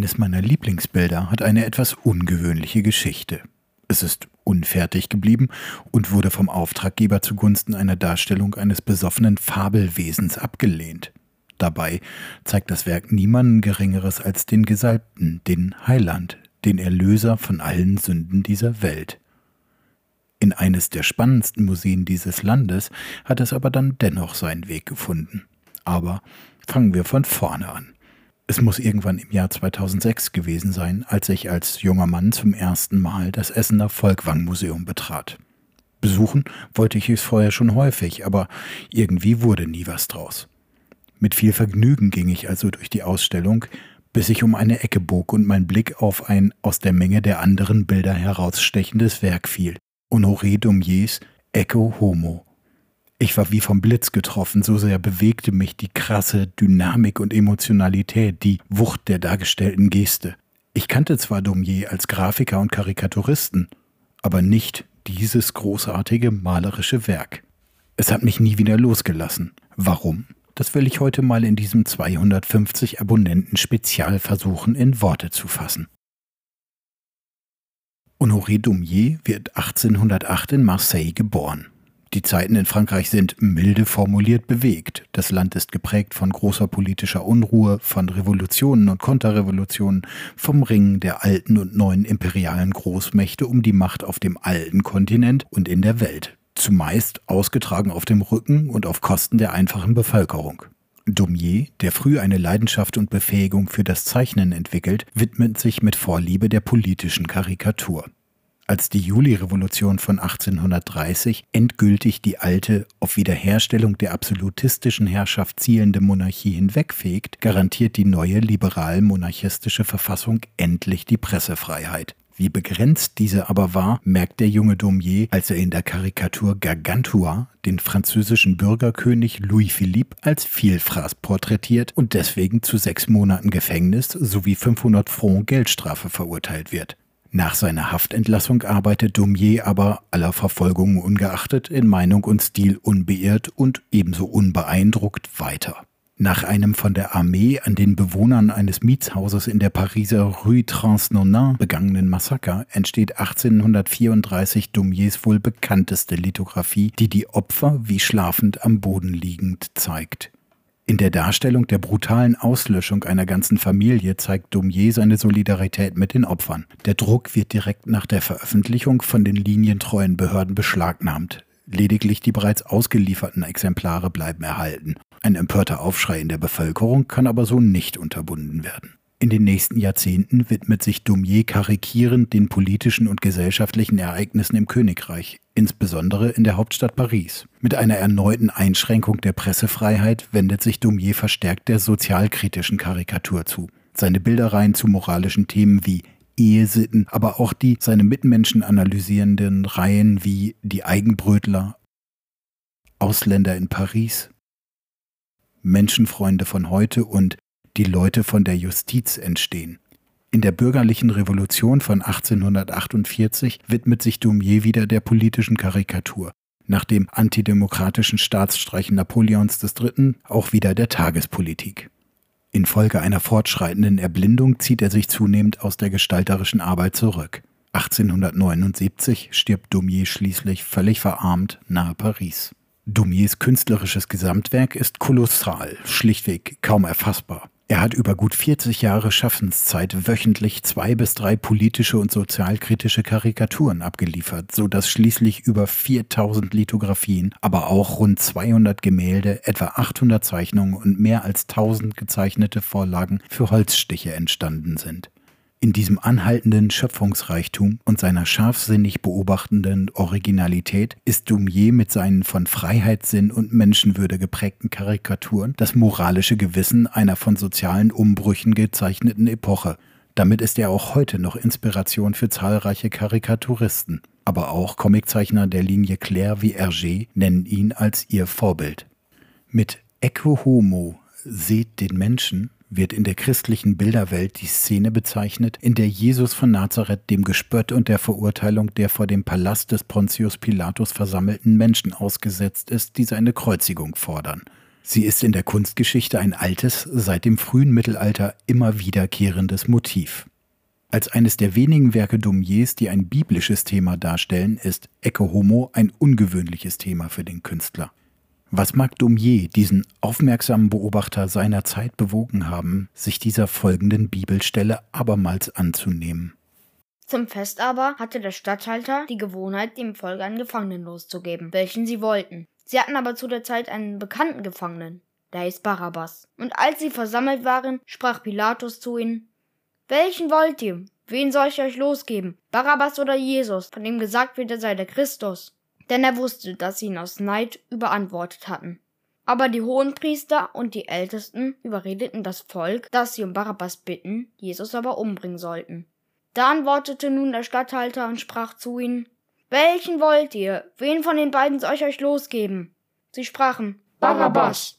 Eines meiner Lieblingsbilder hat eine etwas ungewöhnliche Geschichte. Es ist unfertig geblieben und wurde vom Auftraggeber zugunsten einer Darstellung eines besoffenen Fabelwesens abgelehnt. Dabei zeigt das Werk niemanden Geringeres als den Gesalbten, den Heiland, den Erlöser von allen Sünden dieser Welt. In eines der spannendsten Museen dieses Landes hat es aber dann dennoch seinen Weg gefunden. Aber fangen wir von vorne an. Es muss irgendwann im Jahr 2006 gewesen sein, als ich als junger Mann zum ersten Mal das Essener Volkwang-Museum betrat. Besuchen wollte ich es vorher schon häufig, aber irgendwie wurde nie was draus. Mit viel Vergnügen ging ich also durch die Ausstellung, bis ich um eine Ecke bog und mein Blick auf ein aus der Menge der anderen Bilder herausstechendes Werk fiel. Honoré Daumiers Echo Homo ich war wie vom Blitz getroffen, so sehr bewegte mich die krasse Dynamik und Emotionalität, die Wucht der dargestellten Geste. Ich kannte zwar Daumier als Grafiker und Karikaturisten, aber nicht dieses großartige malerische Werk. Es hat mich nie wieder losgelassen. Warum? Das will ich heute mal in diesem 250 Abonnenten Spezial versuchen in Worte zu fassen. Honoré Daumier wird 1808 in Marseille geboren. Die Zeiten in Frankreich sind milde formuliert bewegt. Das Land ist geprägt von großer politischer Unruhe, von Revolutionen und Konterrevolutionen, vom Ringen der alten und neuen imperialen Großmächte um die Macht auf dem alten Kontinent und in der Welt. Zumeist ausgetragen auf dem Rücken und auf Kosten der einfachen Bevölkerung. Daumier, der früh eine Leidenschaft und Befähigung für das Zeichnen entwickelt, widmet sich mit Vorliebe der politischen Karikatur als die Julirevolution von 1830 endgültig die alte, auf Wiederherstellung der absolutistischen Herrschaft zielende Monarchie hinwegfegt, garantiert die neue liberal-monarchistische Verfassung endlich die Pressefreiheit. Wie begrenzt diese aber war, merkt der junge Daumier, als er in der Karikatur Gargantua den französischen Bürgerkönig Louis Philippe als Vielfraß porträtiert und deswegen zu sechs Monaten Gefängnis sowie 500 Franc Geldstrafe verurteilt wird. Nach seiner Haftentlassung arbeitet Daumier aber aller Verfolgungen ungeachtet in Meinung und Stil unbeirrt und ebenso unbeeindruckt weiter. Nach einem von der Armee an den Bewohnern eines Mietshauses in der Pariser Rue Transnonain begangenen Massaker entsteht 1834 Daumiers wohl bekannteste Lithografie, die die Opfer wie schlafend am Boden liegend zeigt. In der Darstellung der brutalen Auslöschung einer ganzen Familie zeigt Daumier seine Solidarität mit den Opfern. Der Druck wird direkt nach der Veröffentlichung von den linientreuen Behörden beschlagnahmt. Lediglich die bereits ausgelieferten Exemplare bleiben erhalten. Ein empörter Aufschrei in der Bevölkerung kann aber so nicht unterbunden werden. In den nächsten Jahrzehnten widmet sich Daumier karikierend den politischen und gesellschaftlichen Ereignissen im Königreich, insbesondere in der Hauptstadt Paris. Mit einer erneuten Einschränkung der Pressefreiheit wendet sich Daumier verstärkt der sozialkritischen Karikatur zu. Seine Bildereien zu moralischen Themen wie Ehesitten, aber auch die seine Mitmenschen analysierenden Reihen wie Die Eigenbrötler, Ausländer in Paris, Menschenfreunde von heute und die Leute von der Justiz entstehen. In der bürgerlichen Revolution von 1848 widmet sich Daumier wieder der politischen Karikatur, nach dem antidemokratischen Staatsstreichen Napoleons III. auch wieder der Tagespolitik. Infolge einer fortschreitenden Erblindung zieht er sich zunehmend aus der gestalterischen Arbeit zurück. 1879 stirbt Daumier schließlich völlig verarmt nahe Paris. Daumiers künstlerisches Gesamtwerk ist kolossal, schlichtweg kaum erfassbar. Er hat über gut 40 Jahre Schaffenszeit wöchentlich zwei bis drei politische und sozialkritische Karikaturen abgeliefert, so dass schließlich über 4000 Lithografien, aber auch rund 200 Gemälde, etwa 800 Zeichnungen und mehr als 1000 gezeichnete Vorlagen für Holzstiche entstanden sind. In diesem anhaltenden Schöpfungsreichtum und seiner scharfsinnig beobachtenden Originalität ist Daumier mit seinen von Freiheitssinn und Menschenwürde geprägten Karikaturen das moralische Gewissen einer von sozialen Umbrüchen gezeichneten Epoche. Damit ist er auch heute noch Inspiration für zahlreiche Karikaturisten. Aber auch Comiczeichner der Linie Claire wie Hergé nennen ihn als ihr Vorbild. Mit Ecco Homo, seht den Menschen, wird in der christlichen Bilderwelt die Szene bezeichnet, in der Jesus von Nazareth dem Gespött und der Verurteilung der vor dem Palast des Pontius Pilatus versammelten Menschen ausgesetzt ist, die seine Kreuzigung fordern. Sie ist in der Kunstgeschichte ein altes, seit dem frühen Mittelalter immer wiederkehrendes Motiv. Als eines der wenigen Werke Dumiers, die ein biblisches Thema darstellen, ist Ecce Homo ein ungewöhnliches Thema für den Künstler. Was mag Dumier, diesen aufmerksamen Beobachter seiner Zeit, bewogen haben, sich dieser folgenden Bibelstelle abermals anzunehmen? Zum Fest aber hatte der Statthalter die Gewohnheit, dem Volk einen Gefangenen loszugeben, welchen sie wollten. Sie hatten aber zu der Zeit einen bekannten Gefangenen, der hieß Barabbas. Und als sie versammelt waren, sprach Pilatus zu ihnen, welchen wollt ihr? Wen soll ich euch losgeben? Barabbas oder Jesus, von dem gesagt wird, er sei der Christus? Denn er wusste, dass sie ihn aus Neid überantwortet hatten. Aber die Hohenpriester und die Ältesten überredeten das Volk, dass sie um Barabbas bitten, Jesus aber umbringen sollten. Da antwortete nun der Statthalter und sprach zu ihnen, Welchen wollt ihr? Wen von den beiden soll ich euch losgeben? Sie sprachen, Barabbas.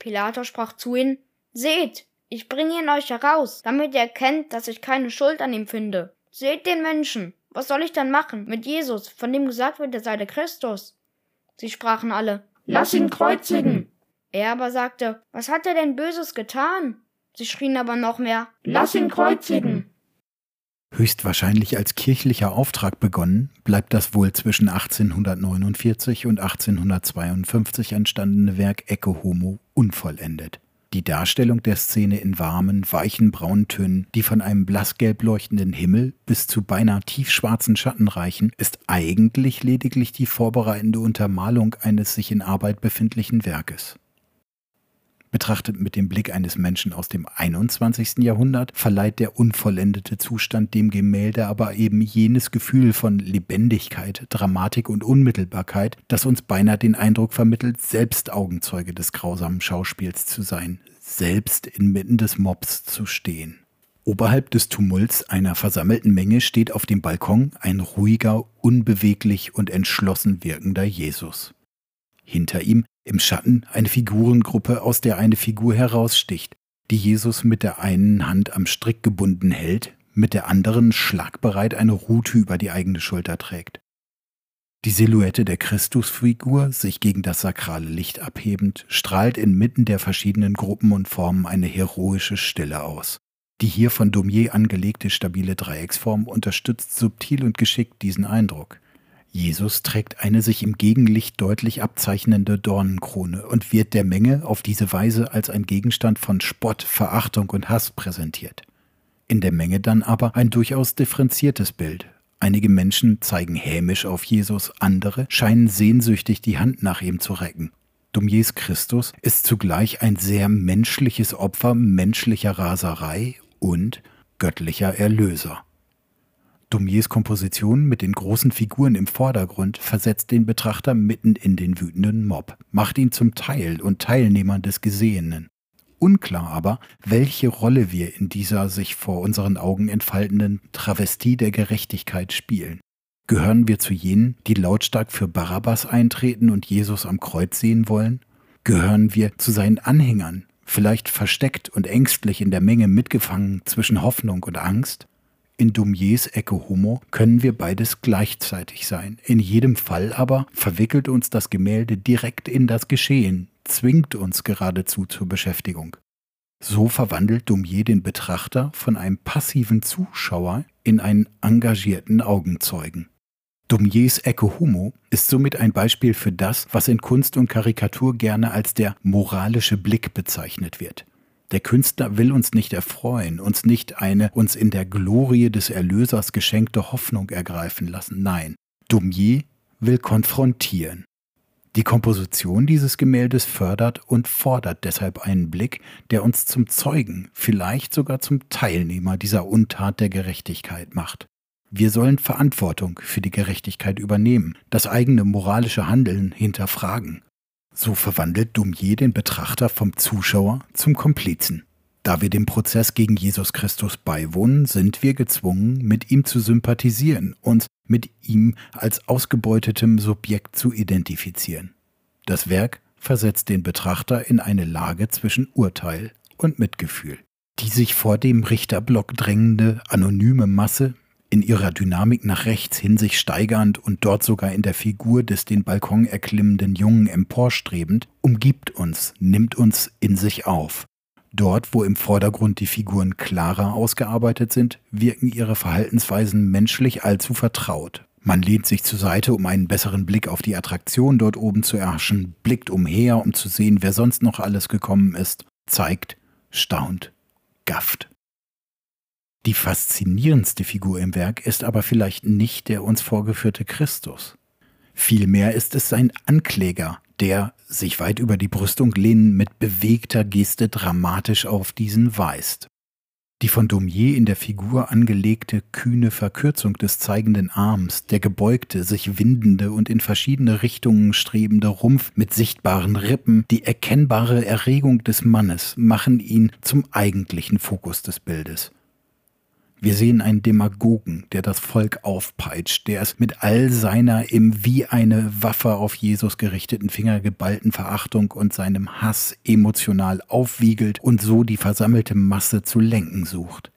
Pilatus sprach zu ihnen, Seht, ich bringe ihn euch heraus, damit ihr erkennt, dass ich keine Schuld an ihm finde. Seht den Menschen. Was soll ich dann machen mit Jesus, von dem gesagt wird, er sei der Christus? Sie sprachen alle, Lass ihn kreuzigen. Er aber sagte, Was hat er denn Böses getan? Sie schrien aber noch mehr, Lass ihn kreuzigen. Höchstwahrscheinlich als kirchlicher Auftrag begonnen, bleibt das wohl zwischen 1849 und 1852 entstandene Werk Ecce Homo unvollendet. Die Darstellung der Szene in warmen, weichen Brauntönen, die von einem blassgelb leuchtenden Himmel bis zu beinahe tiefschwarzen Schatten reichen, ist eigentlich lediglich die vorbereitende Untermalung eines sich in Arbeit befindlichen Werkes. Betrachtet mit dem Blick eines Menschen aus dem 21. Jahrhundert verleiht der unvollendete Zustand dem Gemälde aber eben jenes Gefühl von Lebendigkeit, Dramatik und Unmittelbarkeit, das uns beinahe den Eindruck vermittelt, selbst Augenzeuge des grausamen Schauspiels zu sein, selbst inmitten des Mobs zu stehen. Oberhalb des Tumults einer versammelten Menge steht auf dem Balkon ein ruhiger, unbeweglich und entschlossen wirkender Jesus. Hinter ihm im Schatten eine Figurengruppe, aus der eine Figur heraussticht, die Jesus mit der einen Hand am Strick gebunden hält, mit der anderen schlagbereit eine Rute über die eigene Schulter trägt. Die Silhouette der Christusfigur, sich gegen das sakrale Licht abhebend, strahlt inmitten der verschiedenen Gruppen und Formen eine heroische Stille aus. Die hier von Daumier angelegte stabile Dreiecksform unterstützt subtil und geschickt diesen Eindruck. Jesus trägt eine sich im Gegenlicht deutlich abzeichnende Dornenkrone und wird der Menge auf diese Weise als ein Gegenstand von Spott, Verachtung und Hass präsentiert. In der Menge dann aber ein durchaus differenziertes Bild. Einige Menschen zeigen hämisch auf Jesus, andere scheinen sehnsüchtig die Hand nach ihm zu recken. Dumiers Christus ist zugleich ein sehr menschliches Opfer menschlicher Raserei und göttlicher Erlöser. Dumiers Komposition mit den großen Figuren im Vordergrund versetzt den Betrachter mitten in den wütenden Mob, macht ihn zum Teil und Teilnehmer des Gesehenen. Unklar aber, welche Rolle wir in dieser sich vor unseren Augen entfaltenden Travestie der Gerechtigkeit spielen. Gehören wir zu jenen, die lautstark für Barabbas eintreten und Jesus am Kreuz sehen wollen? Gehören wir zu seinen Anhängern, vielleicht versteckt und ängstlich in der Menge mitgefangen zwischen Hoffnung und Angst? In Dumiers Ecke Homo können wir beides gleichzeitig sein. In jedem Fall aber verwickelt uns das Gemälde direkt in das Geschehen, zwingt uns geradezu zur Beschäftigung. So verwandelt Dumier den Betrachter von einem passiven Zuschauer in einen engagierten Augenzeugen. Dumiers Ecke Homo ist somit ein Beispiel für das, was in Kunst und Karikatur gerne als der moralische Blick bezeichnet wird. Der Künstler will uns nicht erfreuen, uns nicht eine uns in der Glorie des Erlösers geschenkte Hoffnung ergreifen lassen. Nein, Dumier will konfrontieren. Die Komposition dieses Gemäldes fördert und fordert deshalb einen Blick, der uns zum Zeugen, vielleicht sogar zum Teilnehmer dieser Untat der Gerechtigkeit macht. Wir sollen Verantwortung für die Gerechtigkeit übernehmen, das eigene moralische Handeln hinterfragen. So verwandelt Dumier den Betrachter vom Zuschauer zum Komplizen. Da wir dem Prozess gegen Jesus Christus beiwohnen, sind wir gezwungen, mit ihm zu sympathisieren, uns mit ihm als ausgebeutetem Subjekt zu identifizieren. Das Werk versetzt den Betrachter in eine Lage zwischen Urteil und Mitgefühl. Die sich vor dem Richterblock drängende anonyme Masse in ihrer Dynamik nach rechts hin sich steigernd und dort sogar in der Figur des den Balkon erklimmenden Jungen emporstrebend, umgibt uns, nimmt uns in sich auf. Dort, wo im Vordergrund die Figuren klarer ausgearbeitet sind, wirken ihre Verhaltensweisen menschlich allzu vertraut. Man lehnt sich zur Seite, um einen besseren Blick auf die Attraktion dort oben zu erhaschen, blickt umher, um zu sehen, wer sonst noch alles gekommen ist, zeigt, staunt, gafft. Die faszinierendste Figur im Werk ist aber vielleicht nicht der uns vorgeführte Christus. Vielmehr ist es sein Ankläger, der, sich weit über die Brüstung lehnend, mit bewegter Geste dramatisch auf diesen weist. Die von Daumier in der Figur angelegte kühne Verkürzung des zeigenden Arms, der gebeugte, sich windende und in verschiedene Richtungen strebende Rumpf mit sichtbaren Rippen, die erkennbare Erregung des Mannes machen ihn zum eigentlichen Fokus des Bildes. Wir sehen einen Demagogen, der das Volk aufpeitscht, der es mit all seiner im wie eine Waffe auf Jesus gerichteten Finger geballten Verachtung und seinem Hass emotional aufwiegelt und so die versammelte Masse zu lenken sucht.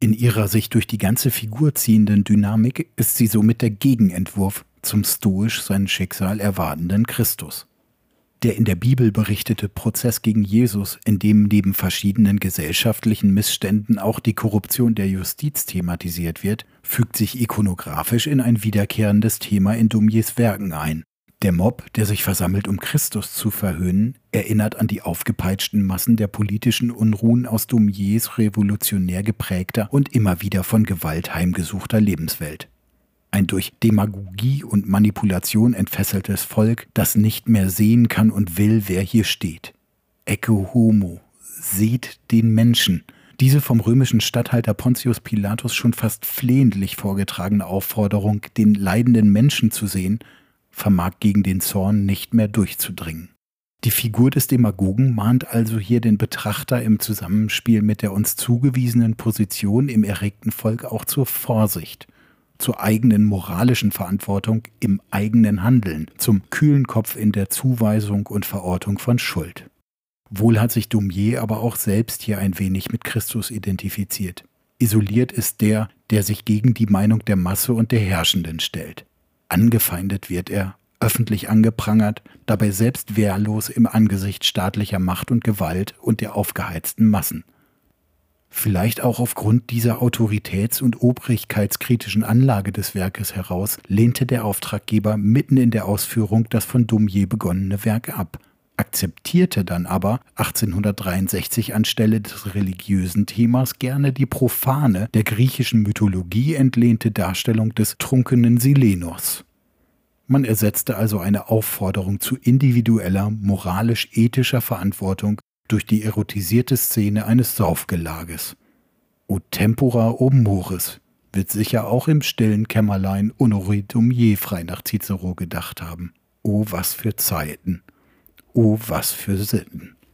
In ihrer sich durch die ganze Figur ziehenden Dynamik ist sie somit der Gegenentwurf zum stoisch sein Schicksal erwartenden Christus der in der Bibel berichtete Prozess gegen Jesus, in dem neben verschiedenen gesellschaftlichen Missständen auch die Korruption der Justiz thematisiert wird, fügt sich ikonografisch in ein wiederkehrendes Thema in Dumiers Werken ein. Der Mob, der sich versammelt, um Christus zu verhöhnen, erinnert an die aufgepeitschten Massen der politischen Unruhen aus Dumiers revolutionär geprägter und immer wieder von Gewalt heimgesuchter Lebenswelt ein durch Demagogie und Manipulation entfesseltes Volk, das nicht mehr sehen kann und will, wer hier steht. Ecce homo, seht den Menschen. Diese vom römischen Statthalter Pontius Pilatus schon fast flehentlich vorgetragene Aufforderung, den leidenden Menschen zu sehen, vermag gegen den Zorn nicht mehr durchzudringen. Die Figur des Demagogen mahnt also hier den Betrachter im Zusammenspiel mit der uns zugewiesenen Position im erregten Volk auch zur Vorsicht zur eigenen moralischen Verantwortung im eigenen Handeln, zum kühlen Kopf in der Zuweisung und Verortung von Schuld. Wohl hat sich Dumier aber auch selbst hier ein wenig mit Christus identifiziert. Isoliert ist der, der sich gegen die Meinung der Masse und der Herrschenden stellt. Angefeindet wird er, öffentlich angeprangert, dabei selbst wehrlos im Angesicht staatlicher Macht und Gewalt und der aufgeheizten Massen. Vielleicht auch aufgrund dieser autoritäts- und obrigkeitskritischen Anlage des Werkes heraus lehnte der Auftraggeber mitten in der Ausführung das von Daumier begonnene Werk ab, akzeptierte dann aber 1863 anstelle des religiösen Themas gerne die profane, der griechischen Mythologie entlehnte Darstellung des trunkenen Silenos. Man ersetzte also eine Aufforderung zu individueller, moralisch-ethischer Verantwortung durch die erotisierte Szene eines Saufgelages. O tempora o mores wird sicher auch im stillen Kämmerlein Honoré Dumier frei nach Cicero gedacht haben. O was für Zeiten, o was für Sitten.